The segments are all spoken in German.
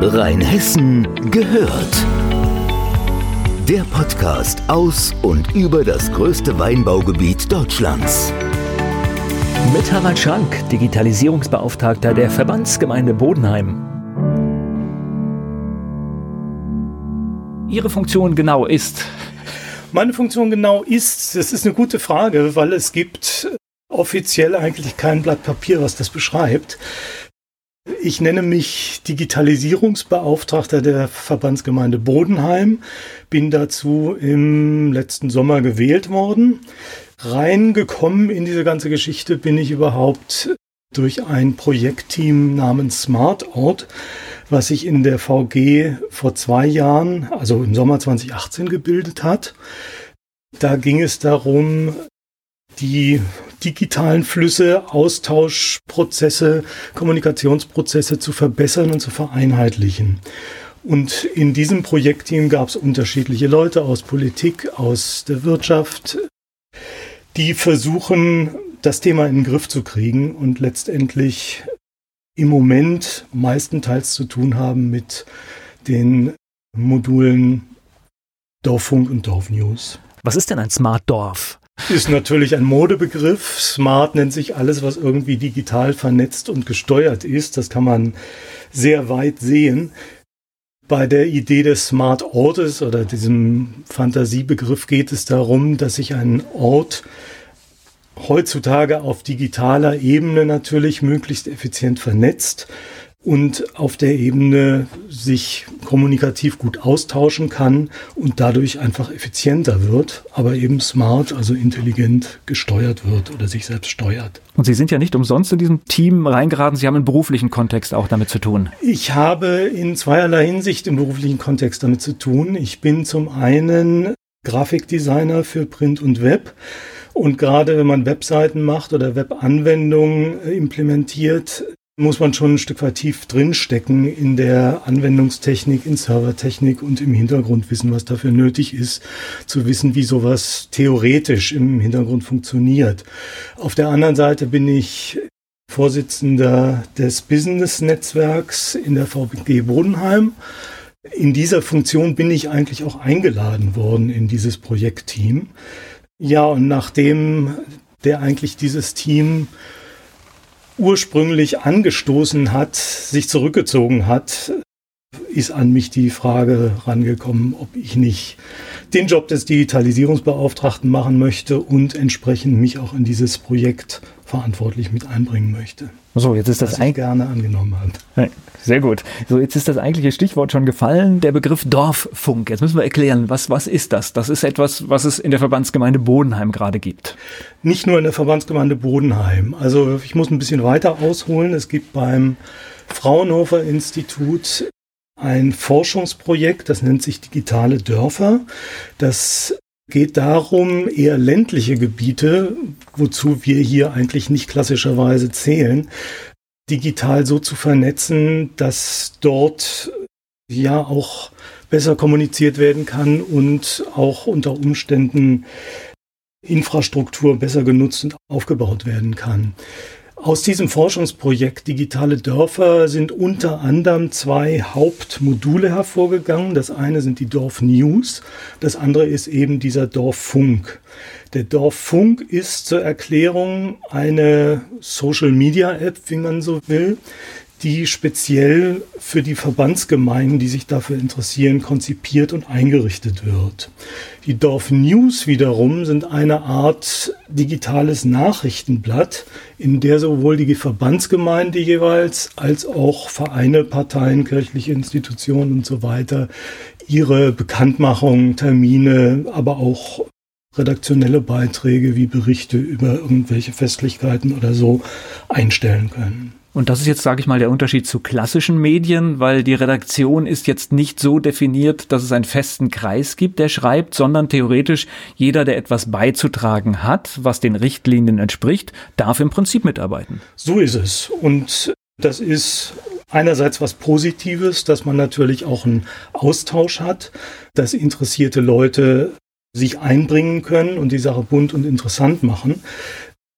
Rheinhessen gehört. Der Podcast aus und über das größte Weinbaugebiet Deutschlands. Mit Harald Schank, Digitalisierungsbeauftragter der Verbandsgemeinde Bodenheim. Ihre Funktion genau ist? Meine Funktion genau ist, das ist eine gute Frage, weil es gibt offiziell eigentlich kein Blatt Papier, was das beschreibt. Ich nenne mich Digitalisierungsbeauftragter der Verbandsgemeinde Bodenheim, bin dazu im letzten Sommer gewählt worden. Reingekommen in diese ganze Geschichte bin ich überhaupt durch ein Projektteam namens SmartOut, was sich in der VG vor zwei Jahren, also im Sommer 2018 gebildet hat. Da ging es darum, die digitalen Flüsse, Austauschprozesse, Kommunikationsprozesse zu verbessern und zu vereinheitlichen. Und in diesem Projektteam gab es unterschiedliche Leute aus Politik, aus der Wirtschaft, die versuchen, das Thema in den Griff zu kriegen und letztendlich im Moment meistenteils zu tun haben mit den Modulen Dorffunk und Dorfnews. Was ist denn ein Smart Dorf? Ist natürlich ein Modebegriff. Smart nennt sich alles, was irgendwie digital vernetzt und gesteuert ist. Das kann man sehr weit sehen. Bei der Idee des Smart Ortes oder diesem Fantasiebegriff geht es darum, dass sich ein Ort heutzutage auf digitaler Ebene natürlich möglichst effizient vernetzt und auf der Ebene sich kommunikativ gut austauschen kann und dadurch einfach effizienter wird, aber eben smart, also intelligent gesteuert wird oder sich selbst steuert. Und Sie sind ja nicht umsonst in diesem Team reingeraten, Sie haben einen beruflichen Kontext auch damit zu tun. Ich habe in zweierlei Hinsicht im beruflichen Kontext damit zu tun. Ich bin zum einen Grafikdesigner für Print und Web. Und gerade wenn man Webseiten macht oder Webanwendungen implementiert, muss man schon ein Stück weit tief drinstecken in der Anwendungstechnik, in Servertechnik und im Hintergrund wissen, was dafür nötig ist, zu wissen, wie sowas theoretisch im Hintergrund funktioniert. Auf der anderen Seite bin ich Vorsitzender des Business-Netzwerks in der VBG Bodenheim. In dieser Funktion bin ich eigentlich auch eingeladen worden in dieses Projektteam. Ja, und nachdem der eigentlich dieses Team ursprünglich angestoßen hat, sich zurückgezogen hat, ist an mich die Frage rangekommen, ob ich nicht den Job des Digitalisierungsbeauftragten machen möchte und entsprechend mich auch in dieses Projekt verantwortlich mit einbringen möchte. So, jetzt ist das eigentlich gerne angenommen habe. Sehr gut. So, jetzt ist das eigentliche Stichwort schon gefallen, der Begriff Dorffunk. Jetzt müssen wir erklären, was, was ist das? Das ist etwas, was es in der Verbandsgemeinde Bodenheim gerade gibt. Nicht nur in der Verbandsgemeinde Bodenheim. Also ich muss ein bisschen weiter ausholen. Es gibt beim Fraunhofer Institut ein Forschungsprojekt, das nennt sich Digitale Dörfer. Das geht darum, eher ländliche Gebiete, wozu wir hier eigentlich nicht klassischerweise zählen, digital so zu vernetzen, dass dort ja auch besser kommuniziert werden kann und auch unter Umständen Infrastruktur besser genutzt und aufgebaut werden kann. Aus diesem Forschungsprojekt Digitale Dörfer sind unter anderem zwei Hauptmodule hervorgegangen. Das eine sind die Dorf News, das andere ist eben dieser Dorffunk. Der Dorffunk ist zur Erklärung eine Social Media App, wie man so will, die speziell für die Verbandsgemeinden, die sich dafür interessieren, konzipiert und eingerichtet wird. Die Dorf News wiederum sind eine Art digitales Nachrichtenblatt, in der sowohl die Verbandsgemeinde jeweils als auch Vereine, Parteien, kirchliche Institutionen und so weiter ihre Bekanntmachung, Termine, aber auch redaktionelle Beiträge wie Berichte über irgendwelche Festlichkeiten oder so einstellen können. Und das ist jetzt, sage ich mal, der Unterschied zu klassischen Medien, weil die Redaktion ist jetzt nicht so definiert, dass es einen festen Kreis gibt, der schreibt, sondern theoretisch jeder, der etwas beizutragen hat, was den Richtlinien entspricht, darf im Prinzip mitarbeiten. So ist es. Und das ist einerseits was Positives, dass man natürlich auch einen Austausch hat, dass interessierte Leute sich einbringen können und die Sache bunt und interessant machen.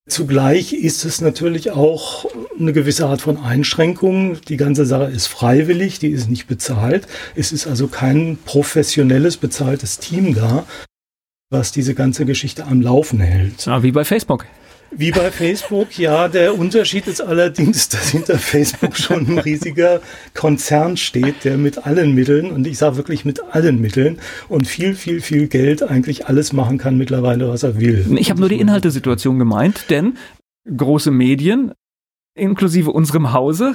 Zugleich ist es natürlich auch eine gewisse Art von Einschränkung. Die ganze Sache ist freiwillig, die ist nicht bezahlt. Es ist also kein professionelles, bezahltes Team da, was diese ganze Geschichte am Laufen hält. Ah, wie bei Facebook. Wie bei Facebook, ja. Der Unterschied ist allerdings, dass hinter Facebook schon ein riesiger Konzern steht, der mit allen Mitteln, und ich sage wirklich mit allen Mitteln und viel, viel, viel Geld eigentlich alles machen kann mittlerweile, was er will. Ich habe nur die Inhaltesituation gemeint, denn große Medien, inklusive unserem Hause,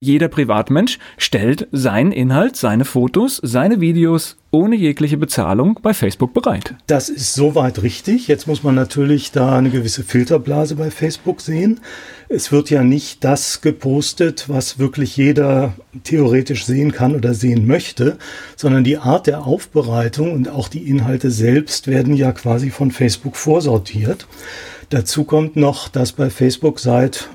jeder Privatmensch stellt seinen Inhalt, seine Fotos, seine Videos ohne jegliche Bezahlung bei Facebook bereit. Das ist soweit richtig. Jetzt muss man natürlich da eine gewisse Filterblase bei Facebook sehen. Es wird ja nicht das gepostet, was wirklich jeder theoretisch sehen kann oder sehen möchte, sondern die Art der Aufbereitung und auch die Inhalte selbst werden ja quasi von Facebook vorsortiert. Dazu kommt noch, dass bei Facebook seit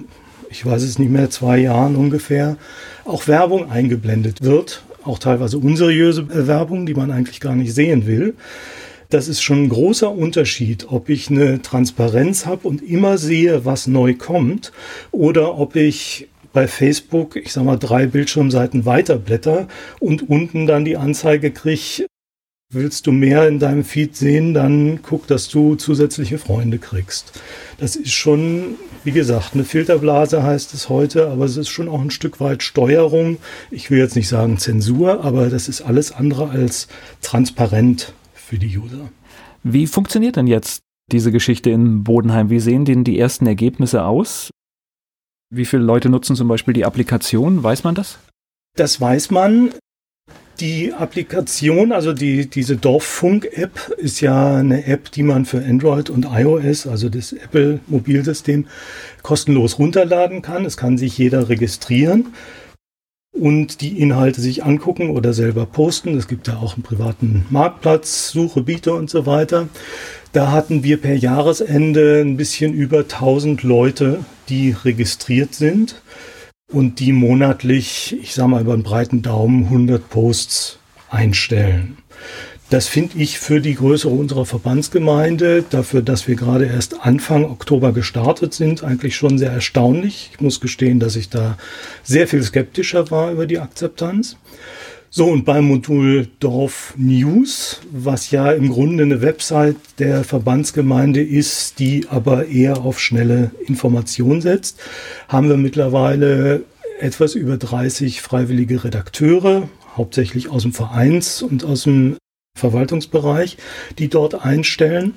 ich weiß es nicht mehr, zwei Jahren ungefähr, auch Werbung eingeblendet wird, auch teilweise unseriöse Werbung, die man eigentlich gar nicht sehen will. Das ist schon ein großer Unterschied, ob ich eine Transparenz habe und immer sehe, was neu kommt, oder ob ich bei Facebook, ich sag mal, drei Bildschirmseiten weiterblätter und unten dann die Anzeige kriege, Willst du mehr in deinem Feed sehen, dann guck, dass du zusätzliche Freunde kriegst. Das ist schon, wie gesagt, eine Filterblase heißt es heute, aber es ist schon auch ein Stück weit Steuerung. Ich will jetzt nicht sagen Zensur, aber das ist alles andere als transparent für die User. Wie funktioniert denn jetzt diese Geschichte in Bodenheim? Wie sehen denn die ersten Ergebnisse aus? Wie viele Leute nutzen zum Beispiel die Applikation? Weiß man das? Das weiß man. Die Applikation, also die, diese Dorffunk-App, ist ja eine App, die man für Android und iOS, also das Apple-Mobilsystem, kostenlos runterladen kann. Es kann sich jeder registrieren und die Inhalte sich angucken oder selber posten. Es gibt ja auch einen privaten Marktplatz, Suche, Biete und so weiter. Da hatten wir per Jahresende ein bisschen über 1000 Leute, die registriert sind und die monatlich, ich sage mal über einen breiten Daumen, 100 Posts einstellen. Das finde ich für die Größe unserer Verbandsgemeinde, dafür, dass wir gerade erst Anfang Oktober gestartet sind, eigentlich schon sehr erstaunlich. Ich muss gestehen, dass ich da sehr viel skeptischer war über die Akzeptanz. So, und beim Modul Dorf News, was ja im Grunde eine Website der Verbandsgemeinde ist, die aber eher auf schnelle Information setzt, haben wir mittlerweile etwas über 30 freiwillige Redakteure, hauptsächlich aus dem Vereins- und aus dem Verwaltungsbereich, die dort einstellen.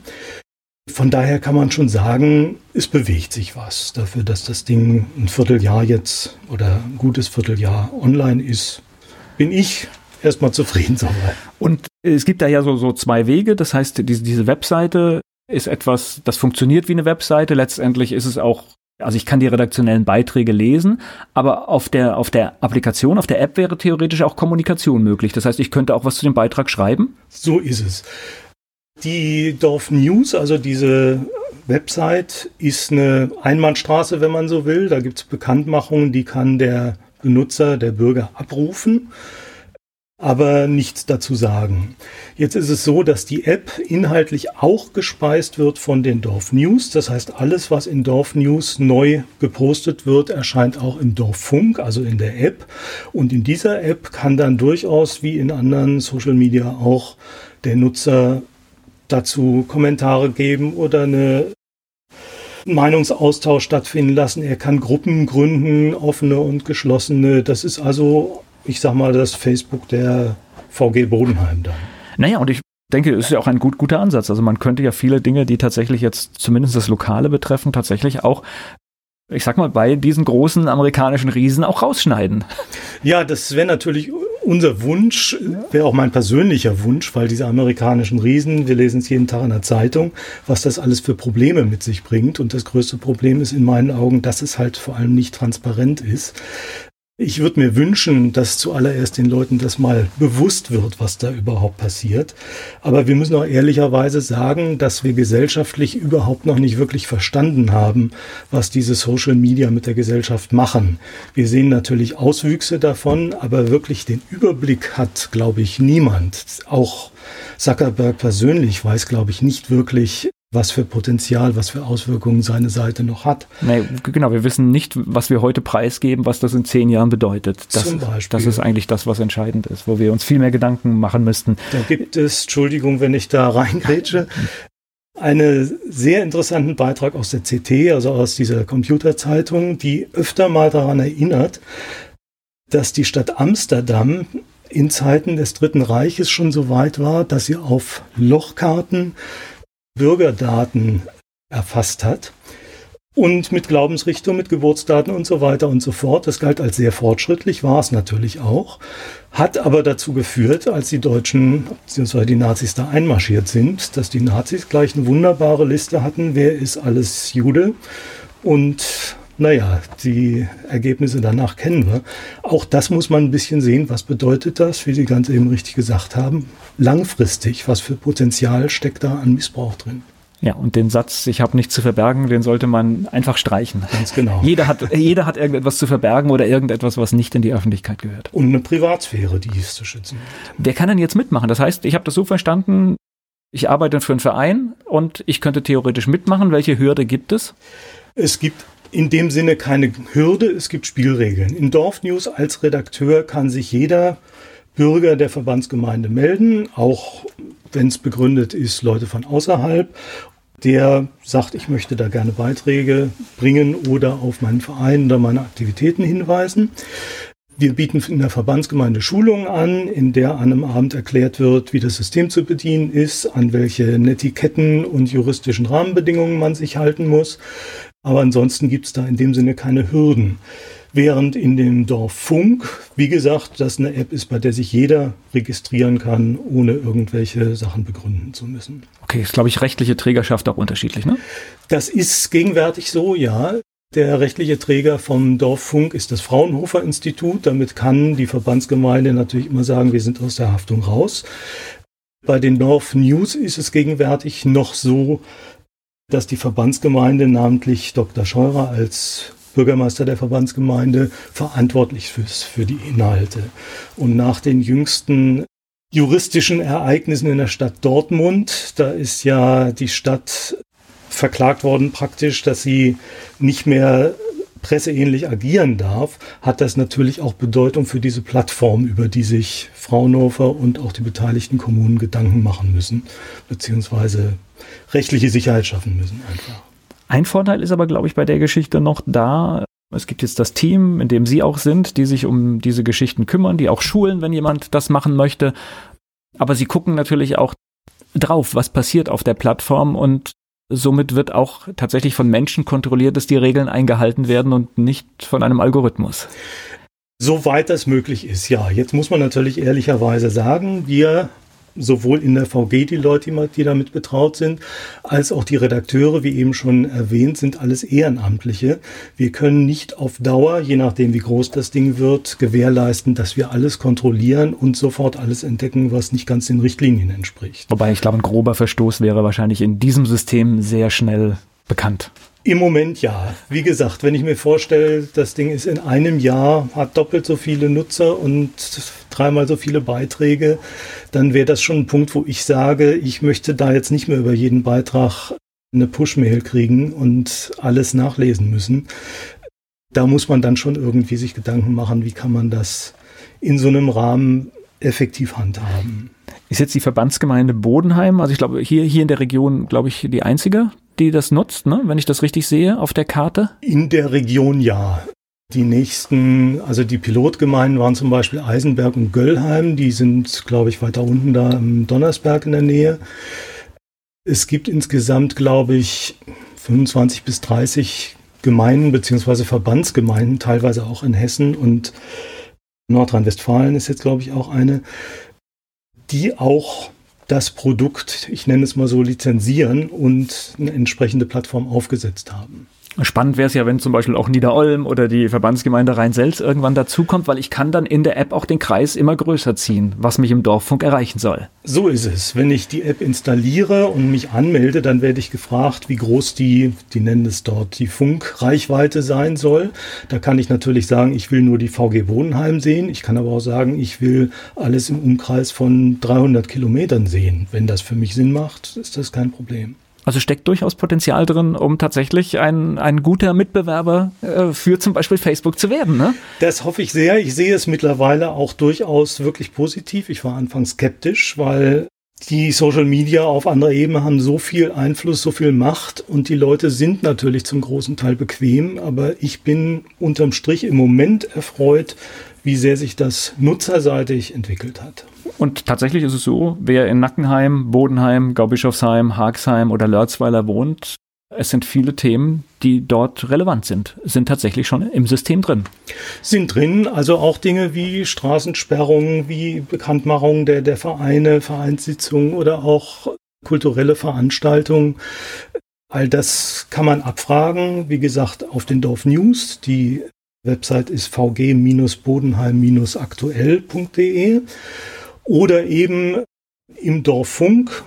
Von daher kann man schon sagen, es bewegt sich was. Dafür, dass das Ding ein Vierteljahr jetzt oder ein gutes Vierteljahr online ist, bin ich erstmal zufrieden soweit. Und es gibt da ja so, so zwei Wege. Das heißt, diese, diese Webseite ist etwas, das funktioniert wie eine Webseite. Letztendlich ist es auch, also ich kann die redaktionellen Beiträge lesen, aber auf der, auf der Applikation, auf der App wäre theoretisch auch Kommunikation möglich. Das heißt, ich könnte auch was zu dem Beitrag schreiben. So ist es. Die Dorf News, also diese Website, ist eine Einbahnstraße, wenn man so will. Da gibt es Bekanntmachungen, die kann der Benutzer, der Bürger abrufen, aber nichts dazu sagen. Jetzt ist es so, dass die App inhaltlich auch gespeist wird von den Dorf News. Das heißt, alles, was in Dorf News neu gepostet wird, erscheint auch im Dorffunk, also in der App. Und in dieser App kann dann durchaus, wie in anderen Social Media auch, der Nutzer dazu Kommentare geben oder eine Meinungsaustausch stattfinden lassen. Er kann Gruppen gründen, offene und geschlossene. Das ist also, ich sag mal, das Facebook der VG Bodenheim dann. Naja, und ich denke, ist ja auch ein gut, guter Ansatz. Also man könnte ja viele Dinge, die tatsächlich jetzt zumindest das Lokale betreffen, tatsächlich auch ich sag mal, bei diesen großen amerikanischen Riesen auch rausschneiden. Ja, das wäre natürlich unser Wunsch, wäre auch mein persönlicher Wunsch, weil diese amerikanischen Riesen, wir lesen es jeden Tag in der Zeitung, was das alles für Probleme mit sich bringt. Und das größte Problem ist in meinen Augen, dass es halt vor allem nicht transparent ist. Ich würde mir wünschen, dass zuallererst den Leuten das mal bewusst wird, was da überhaupt passiert. Aber wir müssen auch ehrlicherweise sagen, dass wir gesellschaftlich überhaupt noch nicht wirklich verstanden haben, was diese Social Media mit der Gesellschaft machen. Wir sehen natürlich Auswüchse davon, aber wirklich den Überblick hat, glaube ich, niemand. Auch Zuckerberg persönlich weiß, glaube ich, nicht wirklich, was für Potenzial, was für Auswirkungen seine Seite noch hat. Nee, genau, wir wissen nicht, was wir heute preisgeben, was das in zehn Jahren bedeutet. Das, Zum Beispiel. das ist eigentlich das, was entscheidend ist, wo wir uns viel mehr Gedanken machen müssten. Da gibt es, Entschuldigung, wenn ich da reingrätsche, einen sehr interessanten Beitrag aus der CT, also aus dieser Computerzeitung, die öfter mal daran erinnert, dass die Stadt Amsterdam in Zeiten des Dritten Reiches schon so weit war, dass sie auf Lochkarten Bürgerdaten erfasst hat und mit Glaubensrichtung, mit Geburtsdaten und so weiter und so fort. Das galt als sehr fortschrittlich, war es natürlich auch, hat aber dazu geführt, als die Deutschen bzw. die Nazis da einmarschiert sind, dass die Nazis gleich eine wunderbare Liste hatten, wer ist alles Jude und naja, die Ergebnisse danach kennen wir. Auch das muss man ein bisschen sehen. Was bedeutet das, wie Sie ganz eben richtig gesagt haben? Langfristig, was für Potenzial steckt da an Missbrauch drin? Ja, und den Satz, ich habe nichts zu verbergen, den sollte man einfach streichen. Ganz genau. Jeder hat, jeder hat irgendetwas zu verbergen oder irgendetwas, was nicht in die Öffentlichkeit gehört. Und eine Privatsphäre, die ist zu schützen. Wer kann denn jetzt mitmachen? Das heißt, ich habe das so verstanden, ich arbeite für einen Verein und ich könnte theoretisch mitmachen. Welche Hürde gibt es? Es gibt in dem Sinne keine Hürde, es gibt Spielregeln. In Dorfnews als Redakteur kann sich jeder Bürger der Verbandsgemeinde melden, auch wenn es begründet ist, Leute von außerhalb, der sagt, ich möchte da gerne Beiträge bringen oder auf meinen Verein oder meine Aktivitäten hinweisen. Wir bieten in der Verbandsgemeinde Schulungen an, in der an einem Abend erklärt wird, wie das System zu bedienen ist, an welche Netiketten und juristischen Rahmenbedingungen man sich halten muss. Aber ansonsten gibt es da in dem Sinne keine Hürden. Während in dem Dorf Funk, wie gesagt, das eine App ist, bei der sich jeder registrieren kann, ohne irgendwelche Sachen begründen zu müssen. Okay, ist, glaube ich, rechtliche Trägerschaft auch unterschiedlich, ne? Das ist gegenwärtig so, ja. Der rechtliche Träger vom Dorffunk ist das Fraunhofer Institut. Damit kann die Verbandsgemeinde natürlich immer sagen, wir sind aus der Haftung raus. Bei den Dorf News ist es gegenwärtig noch so, dass die Verbandsgemeinde, namentlich Dr. Scheurer als Bürgermeister der Verbandsgemeinde, verantwortlich ist für die Inhalte. Und nach den jüngsten juristischen Ereignissen in der Stadt Dortmund, da ist ja die Stadt verklagt worden praktisch, dass sie nicht mehr presseähnlich agieren darf, hat das natürlich auch Bedeutung für diese Plattform, über die sich Fraunhofer und auch die beteiligten Kommunen Gedanken machen müssen, beziehungsweise rechtliche Sicherheit schaffen müssen einfach. Ein Vorteil ist aber, glaube ich, bei der Geschichte noch da, es gibt jetzt das Team, in dem Sie auch sind, die sich um diese Geschichten kümmern, die auch schulen, wenn jemand das machen möchte. Aber Sie gucken natürlich auch drauf, was passiert auf der Plattform und somit wird auch tatsächlich von Menschen kontrolliert, dass die Regeln eingehalten werden und nicht von einem Algorithmus. Soweit das möglich ist, ja. Jetzt muss man natürlich ehrlicherweise sagen, wir sowohl in der VG die Leute, die damit betraut sind, als auch die Redakteure, wie eben schon erwähnt, sind alles Ehrenamtliche. Wir können nicht auf Dauer, je nachdem wie groß das Ding wird, gewährleisten, dass wir alles kontrollieren und sofort alles entdecken, was nicht ganz den Richtlinien entspricht. Wobei ich glaube, ein grober Verstoß wäre wahrscheinlich in diesem System sehr schnell bekannt. Im Moment ja. Wie gesagt, wenn ich mir vorstelle, das Ding ist in einem Jahr, hat doppelt so viele Nutzer und dreimal so viele Beiträge, dann wäre das schon ein Punkt, wo ich sage, ich möchte da jetzt nicht mehr über jeden Beitrag eine Push-Mail kriegen und alles nachlesen müssen. Da muss man dann schon irgendwie sich Gedanken machen, wie kann man das in so einem Rahmen effektiv handhaben. Ist jetzt die Verbandsgemeinde Bodenheim, also ich glaube hier, hier in der Region, glaube ich, die einzige, die das nutzt, ne? wenn ich das richtig sehe auf der Karte? In der Region ja. Die nächsten, also die Pilotgemeinden waren zum Beispiel Eisenberg und Göllheim. Die sind, glaube ich, weiter unten da im Donnersberg in der Nähe. Es gibt insgesamt, glaube ich, 25 bis 30 Gemeinden beziehungsweise Verbandsgemeinden, teilweise auch in Hessen und Nordrhein-Westfalen ist jetzt, glaube ich, auch eine, die auch das Produkt, ich nenne es mal so, lizenzieren und eine entsprechende Plattform aufgesetzt haben. Spannend wäre es ja, wenn zum Beispiel auch Niederolm oder die Verbandsgemeinde Rhein-Selz irgendwann dazukommt, weil ich kann dann in der App auch den Kreis immer größer ziehen, was mich im Dorffunk erreichen soll. So ist es. Wenn ich die App installiere und mich anmelde, dann werde ich gefragt, wie groß die, die nennen es dort, die Funkreichweite sein soll. Da kann ich natürlich sagen, ich will nur die VG Wohnheim sehen. Ich kann aber auch sagen, ich will alles im Umkreis von 300 Kilometern sehen. Wenn das für mich Sinn macht, ist das kein Problem. Also steckt durchaus Potenzial drin, um tatsächlich ein, ein guter Mitbewerber äh, für zum Beispiel Facebook zu werden. Ne? Das hoffe ich sehr. Ich sehe es mittlerweile auch durchaus wirklich positiv. Ich war anfangs skeptisch, weil die Social Media auf anderer Ebene haben so viel Einfluss, so viel Macht und die Leute sind natürlich zum großen Teil bequem, aber ich bin unterm Strich im Moment erfreut, wie sehr sich das nutzerseitig entwickelt hat. Und tatsächlich ist es so, wer in Nackenheim, Bodenheim, Gaubischofsheim, Haagsheim oder Lörzweiler wohnt, es sind viele Themen, die dort relevant sind, sind tatsächlich schon im System drin. Sind drin, also auch Dinge wie Straßensperrungen, wie Bekanntmachung der, der Vereine, Vereinssitzungen oder auch kulturelle Veranstaltungen. All das kann man abfragen, wie gesagt, auf den Dorf News. Die Website ist vg-bodenheim-aktuell.de oder eben im Dorffunk.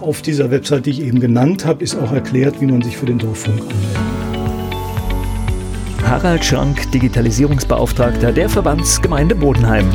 Auf dieser Website, die ich eben genannt habe, ist auch erklärt, wie man sich für den Dorffunk anmeldet. Harald Schrank, Digitalisierungsbeauftragter der Verbandsgemeinde Bodenheim.